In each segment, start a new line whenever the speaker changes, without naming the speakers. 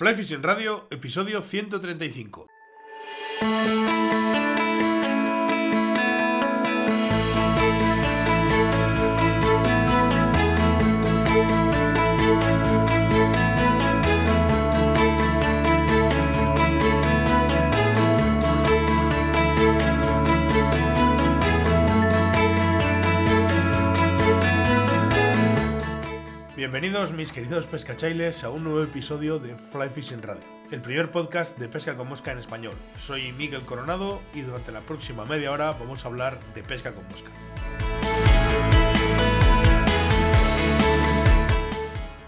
Fly Fishing Radio, episodio 135. Bienvenidos mis queridos pescachailes a un nuevo episodio de Fly Fishing Radio, el primer podcast de pesca con mosca en español. Soy Miguel Coronado y durante la próxima media hora vamos a hablar de pesca con mosca.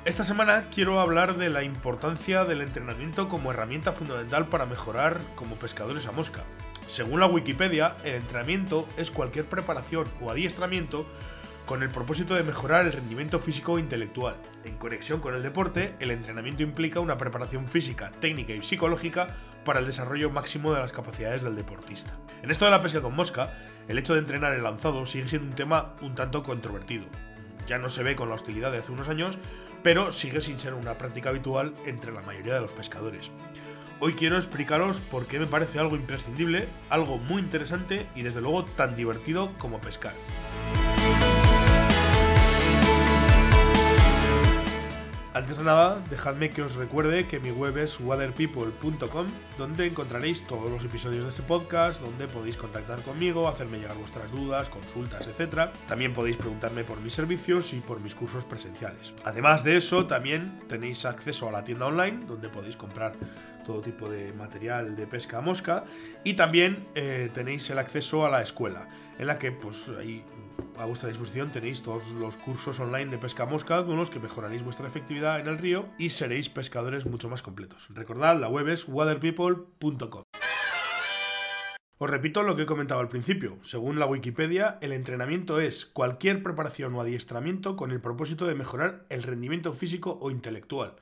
Esta semana quiero hablar de la importancia del entrenamiento como herramienta fundamental para mejorar como pescadores a mosca. Según la Wikipedia, el entrenamiento es cualquier preparación o adiestramiento con el propósito de mejorar el rendimiento físico e intelectual. En conexión con el deporte, el entrenamiento implica una preparación física, técnica y psicológica para el desarrollo máximo de las capacidades del deportista. En esto de la pesca con mosca, el hecho de entrenar el lanzado sigue siendo un tema un tanto controvertido. Ya no se ve con la hostilidad de hace unos años, pero sigue sin ser una práctica habitual entre la mayoría de los pescadores. Hoy quiero explicaros por qué me parece algo imprescindible, algo muy interesante y desde luego tan divertido como pescar. Antes de nada, dejadme que os recuerde que mi web es waterpeople.com, donde encontraréis todos los episodios de este podcast, donde podéis contactar conmigo, hacerme llegar vuestras dudas, consultas, etc. También podéis preguntarme por mis servicios y por mis cursos presenciales. Además de eso, también tenéis acceso a la tienda online, donde podéis comprar todo tipo de material de pesca a mosca y también eh, tenéis el acceso a la escuela en la que pues ahí a vuestra disposición tenéis todos los cursos online de pesca mosca con los que mejoraréis vuestra efectividad en el río y seréis pescadores mucho más completos. Recordad, la web es waterpeople.com. Os repito lo que he comentado al principio. Según la Wikipedia, el entrenamiento es cualquier preparación o adiestramiento con el propósito de mejorar el rendimiento físico o intelectual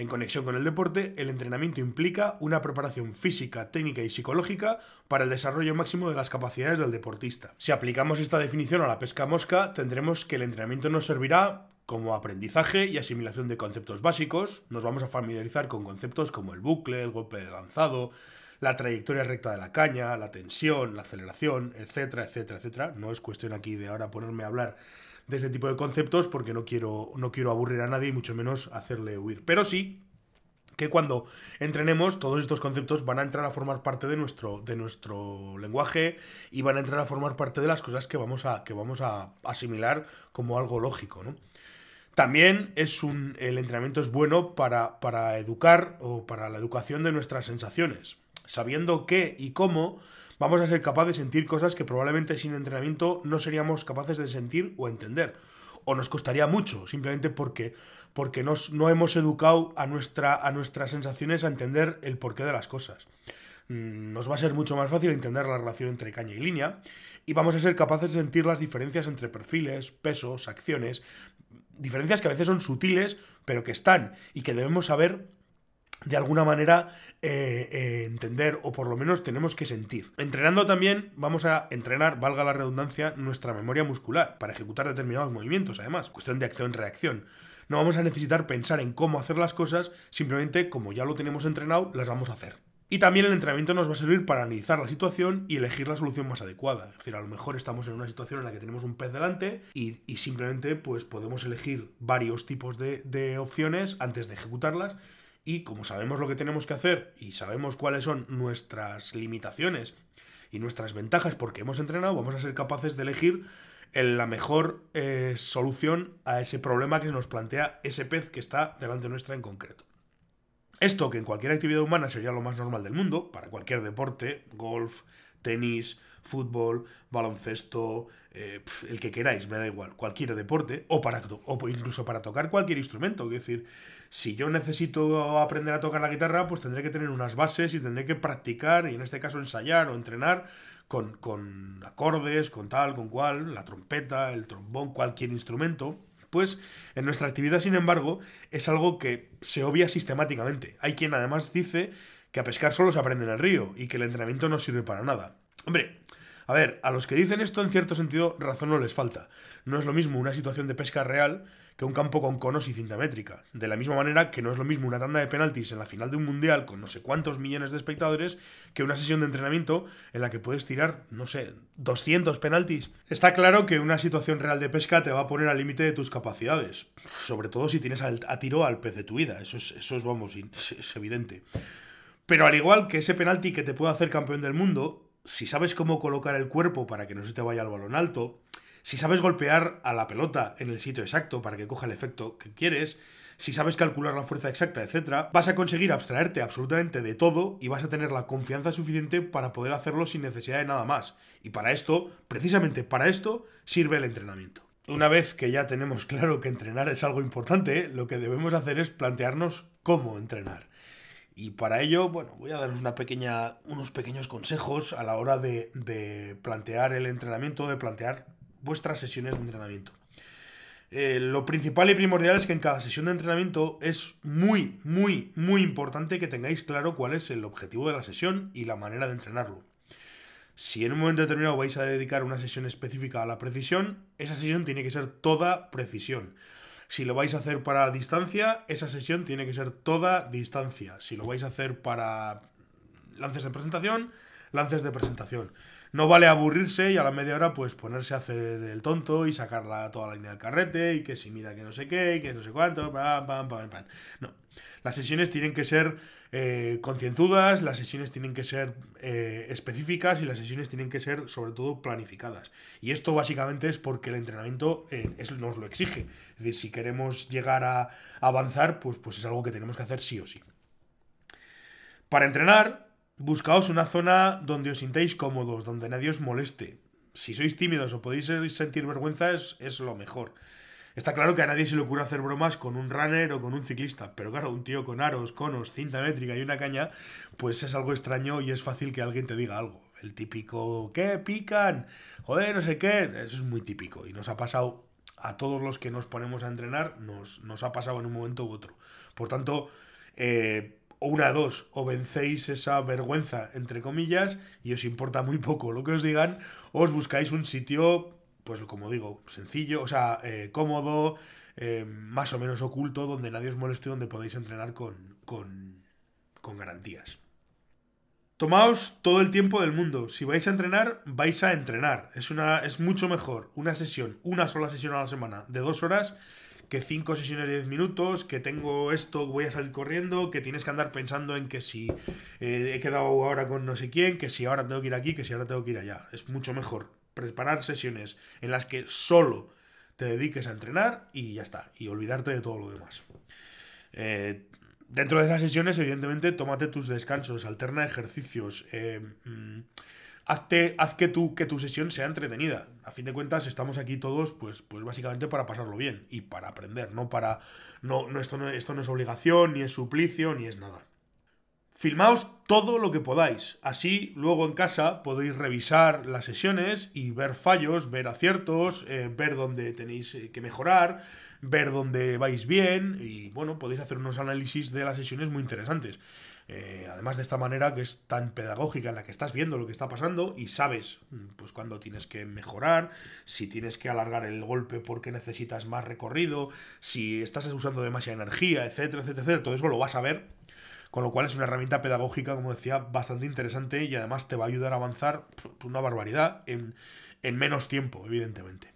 en conexión con el deporte, el entrenamiento implica una preparación física, técnica y psicológica para el desarrollo máximo de las capacidades del deportista. Si aplicamos esta definición a la pesca mosca, tendremos que el entrenamiento nos servirá como aprendizaje y asimilación de conceptos básicos, nos vamos a familiarizar con conceptos como el bucle, el golpe de lanzado, la trayectoria recta de la caña, la tensión, la aceleración, etcétera, etcétera, etcétera. No es cuestión aquí de ahora ponerme a hablar de este tipo de conceptos porque no quiero, no quiero aburrir a nadie y mucho menos hacerle huir. Pero sí que cuando entrenemos todos estos conceptos van a entrar a formar parte de nuestro, de nuestro lenguaje y van a entrar a formar parte de las cosas que vamos a, que vamos a asimilar como algo lógico. También es un, el entrenamiento es bueno para, para educar o para la educación de nuestras sensaciones, sabiendo qué y cómo vamos a ser capaces de sentir cosas que probablemente sin entrenamiento no seríamos capaces de sentir o entender. O nos costaría mucho, simplemente porque, porque nos, no hemos educado a, nuestra, a nuestras sensaciones a entender el porqué de las cosas. Mm, nos va a ser mucho más fácil entender la relación entre caña y línea y vamos a ser capaces de sentir las diferencias entre perfiles, pesos, acciones, diferencias que a veces son sutiles, pero que están y que debemos saber de alguna manera eh, eh, entender o por lo menos tenemos que sentir. Entrenando también vamos a entrenar, valga la redundancia, nuestra memoria muscular para ejecutar determinados movimientos, además, cuestión de acción-reacción. No vamos a necesitar pensar en cómo hacer las cosas, simplemente como ya lo tenemos entrenado, las vamos a hacer. Y también el entrenamiento nos va a servir para analizar la situación y elegir la solución más adecuada. Es decir, a lo mejor estamos en una situación en la que tenemos un pez delante y, simplemente pues podemos elegir varios tipos de, de opciones antes de ejecutarlas y como sabemos lo que tenemos que hacer y sabemos cuáles son nuestras limitaciones y nuestras ventajas porque hemos entrenado, vamos a ser capaces de elegir la mejor eh, solución a ese problema que nos plantea ese pez que está delante nuestra en concreto. Esto, que en cualquier actividad humana sería lo más normal del mundo, para cualquier deporte, golf, tenis, fútbol, baloncesto, eh, el que queráis, me da igual, cualquier deporte, o, para, o incluso para tocar cualquier instrumento. Es decir, si yo necesito aprender a tocar la guitarra, pues tendré que tener unas bases y tendré que practicar, y en este caso ensayar o entrenar con, con acordes, con tal, con cual, la trompeta, el trombón, cualquier instrumento. Pues en nuestra actividad, sin embargo, es algo que se obvia sistemáticamente. Hay quien además dice que a pescar solo se aprende en el río y que el entrenamiento no sirve para nada. Hombre, A ver, a los que dicen esto en cierto sentido razón no les falta. No es lo mismo una situación de pesca real que un campo con conos y cinta métrica. De la misma manera que no es lo mismo una tanda de penaltis en la final de un mundial con no sé cuántos millones de espectadores que una sesión de entrenamiento en la que puedes tirar, no sé, 200 penaltis. Está claro que una situación real de pesca te va a poner al límite de tus capacidades, sobre todo si tienes a tiro al pez de tu vida, eso es, eso es vamos, es evidente. Pero al igual que ese penalti que te puede hacer campeón del mundo, si sabes cómo colocar el cuerpo para que no se te vaya el balón alto, si sabes golpear a la pelota en el sitio exacto para que coja el efecto que quieres, si sabes calcular la fuerza exacta, etc., vas a conseguir abstraerte absolutamente de todo y vas a tener la confianza suficiente para poder hacerlo sin necesidad de nada más. Y para esto, precisamente para esto, sirve el entrenamiento. Una vez que ya tenemos claro que entrenar es algo importante, lo que debemos hacer es plantearnos cómo entrenar. Y para ello, bueno, voy a daros unos pequeños consejos a la hora de, de plantear el entrenamiento, de plantear vuestras sesiones de entrenamiento. Eh, lo principal y primordial es que en cada sesión de entrenamiento es muy, muy, muy importante que tengáis claro cuál es el objetivo de la sesión y la manera de entrenarlo. Si en un momento determinado vais a dedicar una sesión específica a la precisión, esa sesión tiene que ser toda precisión. Si lo vais a hacer para distancia, esa sesión tiene que ser toda distancia. Si lo vais a hacer para lances de presentación, lances de presentación. No vale aburrirse y a la media hora pues ponerse a hacer el tonto y sacarla toda la línea del carrete y que si mira que no sé qué, que no sé cuánto, pam, pam, pam, pam. No. Las sesiones tienen que ser eh, concienzudas, las sesiones tienen que ser eh, específicas y las sesiones tienen que ser sobre todo planificadas. Y esto básicamente es porque el entrenamiento eh, nos lo exige. Es decir, si queremos llegar a avanzar, pues, pues es algo que tenemos que hacer sí o sí. Para entrenar, Buscaos una zona donde os sintáis cómodos, donde nadie os moleste. Si sois tímidos o podéis sentir vergüenza, es, lo mejor. Está claro que a nadie se le ocurre hacer bromas con un runner o con un ciclista, pero claro, un tío con aros, conos, cinta métrica y una caña, pues es algo extraño y es fácil que alguien te diga algo. El típico, ¿qué? ¿Pican? Joder, no sé qué. Eso es muy típico y nos ha pasado a todos los que nos ponemos a entrenar, nos, nos ha pasado en un momento u otro. Por tanto, eh, o una dos, o vencéis esa vergüenza, entre comillas, y os importa muy poco lo que os digan, o os buscáis un sitio, pues como digo, sencillo, o sea, eh, cómodo, eh, más o menos oculto, donde nadie os moleste, donde podéis entrenar con, con, con garantías. Tomaos todo el tiempo del mundo. Si vais a entrenar, vais a entrenar. Es, una, es mucho mejor una sesión, una sola sesión a la semana de dos horas que cinco sesiones de 10 minutos, que tengo esto, voy a salir corriendo, que tienes que andar pensando en que si eh, he quedado ahora con no sé quién, que si ahora tengo que ir aquí, que si ahora tengo que ir allá. Es mucho mejor preparar sesiones en las que solo te dediques a entrenar y ya está, y olvidarte de todo lo demás. Eh, dentro de esas sesiones, evidentemente, tómate tus descansos, alterna ejercicios. Eh, mm, hazte, haz que tu, que tu sesión sea entretenida. A fin de cuentas, estamos aquí todos, pues, pues básicamente para pasarlo bien y para aprender, no para. No, no, esto, no, esto no es obligación, ni es suplicio, ni es nada. Filmaos todo lo que podáis. Así, luego en casa podéis revisar las sesiones y ver fallos, ver aciertos, eh, ver dónde tenéis eh, que mejorar, ver dónde vais bien y, bueno, podéis hacer unos análisis de las sesiones muy interesantes. Eh, además de esta manera que es tan pedagógica en la que estás viendo lo que está pasando y sabes mm, pues cuándo tienes que mejorar, si tienes que alargar el golpe porque necesitas más recorrido, si estás usando demasiada energía, etcétera, etcétera, etcétera, todo eso lo vas a ver. Con lo cual es una herramienta pedagógica, como decía, bastante interesante y además te va a ayudar a avanzar una barbaridad en, en menos tiempo, evidentemente.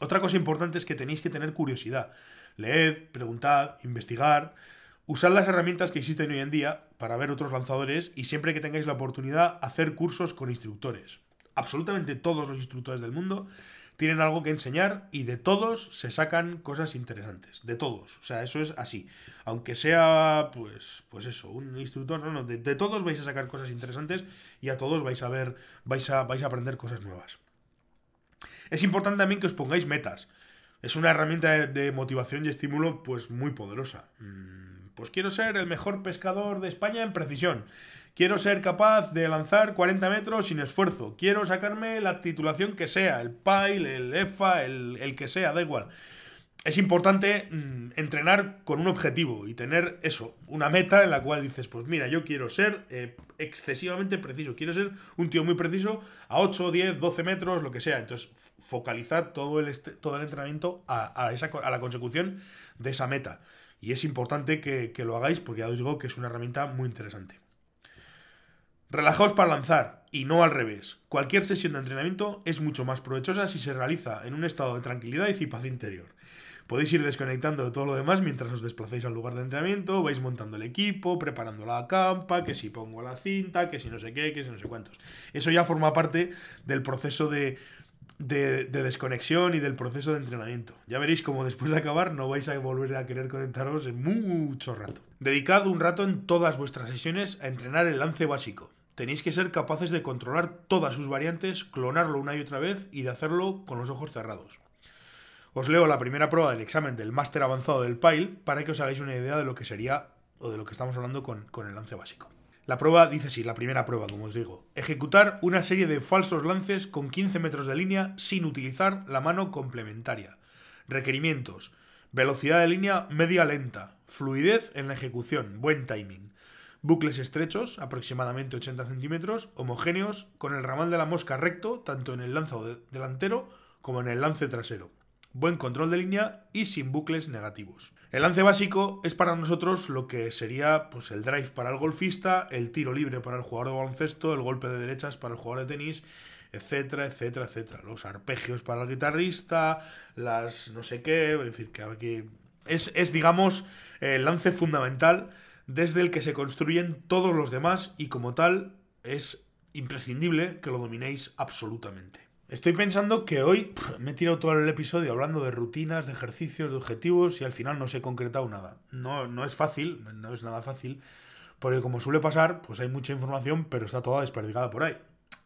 Otra cosa importante es que tenéis que tener curiosidad. Leed, preguntad, investigar, Usad las herramientas que existen hoy en día para ver otros lanzadores y siempre que tengáis la oportunidad hacer cursos con instructores. Absolutamente todos los instructores del mundo tienen algo que enseñar y de todos se sacan cosas interesantes. De todos. O sea, eso es así. Aunque sea, pues, pues eso, un instructor, no, no, de, todos vais a sacar cosas interesantes y a todos vais a ver, vais a, vais a aprender cosas nuevas. Es importante también que os pongáis metas. Es una herramienta de, de motivación y estímulo pues muy poderosa. Pues quiero ser el mejor pescador de España en precisión. Quiero ser capaz de lanzar 40 metros sin esfuerzo. Quiero sacarme la titulación que sea, el PAIL, el EFA, el, el que sea, da igual. es importante mm, entrenar con un objetivo y tener eso, una meta en la cual dices, pues mira, yo quiero ser eh, excesivamente preciso, quiero ser un tío muy preciso a 8, 10, 12 metros, lo que sea. Entonces, focalizar todo el, todo el entrenamiento a, esa, a la consecución de esa meta. Y es importante que, lo hagáis porque ya os digo que es una herramienta muy interesante. Relajaos para lanzar y no al revés. Cualquier sesión de entrenamiento es mucho más provechosa si se realiza en un estado de tranquilidad y paz interior. Podéis ir desconectando de todo lo demás mientras os desplacéis al lugar de entrenamiento, vais montando el equipo, preparando la campa, que si pongo la cinta, que si no sé qué, que si no sé cuántos. Eso ya forma parte del proceso de, de, desconexión y del proceso de entrenamiento. Ya veréis como después de acabar no vais a volver a querer conectaros en mucho rato. Dedicad un rato en todas vuestras sesiones a entrenar el lance básico. Tenéis que ser capaces de controlar todas sus variantes, clonarlo una y otra vez y de hacerlo con los ojos cerrados. Os leo la primera prueba del examen del máster avanzado del PILE para que os hagáis una idea de lo que sería o de lo que estamos hablando con, con el lance básico. La prueba dice así, la primera prueba, como os digo. Ejecutar una serie de falsos lances con 15 metros de línea sin utilizar la mano complementaria. Requerimientos. Velocidad de línea media lenta. Fluidez en la ejecución. Buen timing. Bucles estrechos, aproximadamente 80 centímetros, homogéneos, con el ramal de la mosca recto, tanto en el lance delantero como en el lance trasero. Buen control de línea y sin bucles negativos. El lance básico es para nosotros lo que sería pues, el drive para el golfista, el tiro libre para el jugador de baloncesto, el golpe de derechas para el jugador de tenis, etcétera, etcétera, etcétera. Los arpegios para el guitarrista, las no sé qué, es decir, que es, es digamos, el lance fundamental desde el que se construyen todos los demás y como tal es imprescindible que lo dominéis absolutamente. Estoy pensando que hoy me he tirado todo el episodio hablando de rutinas, de ejercicios, de objetivos y al final no se he concretado nada. No, no es fácil, no es nada fácil, porque como suele pasar, pues hay mucha información, pero está toda desperdigada por ahí.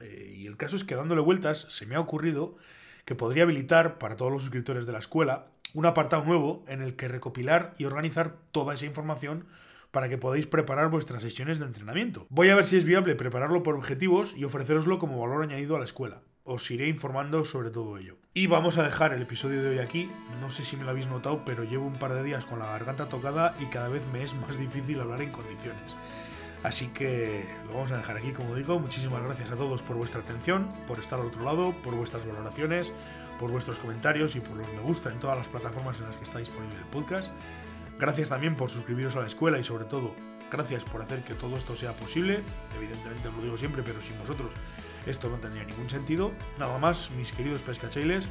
Eh, y el caso es que dándole vueltas se me ha ocurrido que podría habilitar para todos los suscriptores de la escuela un apartado nuevo en el que recopilar y organizar toda esa información para que podáis preparar vuestras sesiones de entrenamiento. Voy a ver si es viable prepararlo por objetivos y ofreceroslo como valor añadido a la escuela. Os iré informando sobre todo ello. Y vamos a dejar el episodio de hoy aquí. No sé si me lo habéis notado, pero llevo un par de días con la garganta tocada y cada vez me es más difícil hablar en condiciones. Así que lo vamos a dejar aquí, como digo. Muchísimas gracias a todos por vuestra atención, por estar al otro lado, por vuestras valoraciones, por vuestros comentarios y por los me gusta en todas las plataformas en las que está disponible el podcast. Gracias también por suscribiros a la escuela y sobre todo, gracias por hacer que todo esto sea posible. Evidentemente os lo digo siempre, pero sin vosotros esto no tendría ningún sentido. Nada más, mis queridos pescachailes,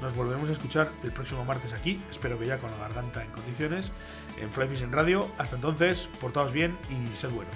nos volvemos a escuchar el próximo martes aquí, espero que ya con la garganta en condiciones, en Fly en Radio. Hasta entonces, portaos bien y sed buenos.